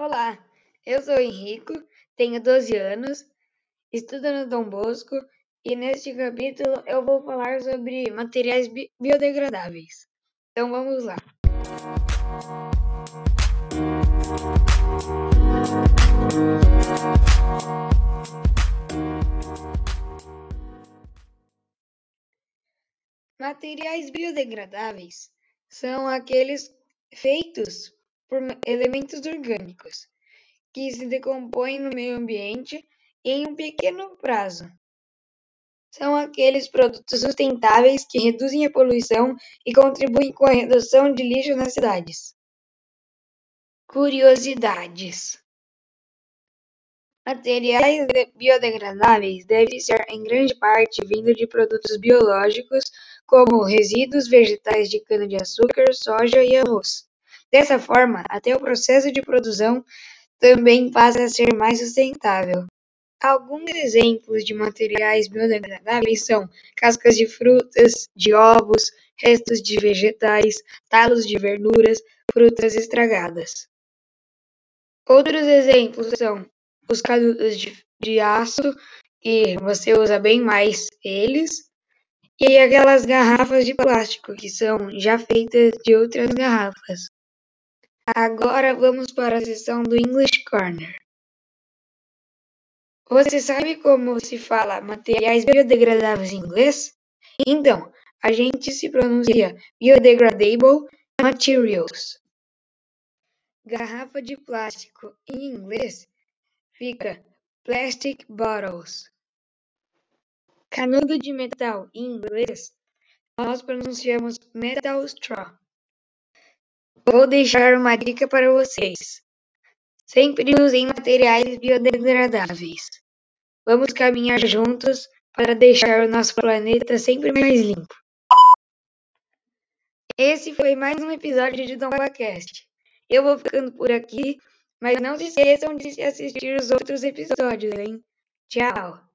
Olá, eu sou Henrico, tenho 12 anos, estudo no Dom Bosco e neste capítulo eu vou falar sobre materiais bi biodegradáveis. Então vamos lá. Materiais biodegradáveis são aqueles feitos por elementos orgânicos, que se decompõem no meio ambiente em um pequeno prazo. São aqueles produtos sustentáveis que reduzem a poluição e contribuem com a redução de lixo nas cidades. Curiosidades: Materiais biodegradáveis devem ser em grande parte vindo de produtos biológicos, como resíduos vegetais de cana-de-açúcar, soja e arroz. Dessa forma, até o processo de produção também passa a ser mais sustentável. Alguns exemplos de materiais biodegradáveis são cascas de frutas, de ovos, restos de vegetais, talos de verduras, frutas estragadas. Outros exemplos são os canudos de, de aço, que você usa bem mais eles, e aquelas garrafas de plástico, que são já feitas de outras garrafas. Agora vamos para a sessão do English Corner. Você sabe como se fala materiais biodegradáveis em inglês? Então, a gente se pronuncia biodegradable materials. Garrafa de plástico em inglês fica plastic bottles. Canudo de metal em inglês nós pronunciamos metal straw. Vou deixar uma dica para vocês. Sempre usem materiais biodegradáveis. Vamos caminhar juntos para deixar o nosso planeta sempre mais limpo. Esse foi mais um episódio de DombaCast. Eu vou ficando por aqui, mas não se esqueçam de assistir os outros episódios, hein? Tchau!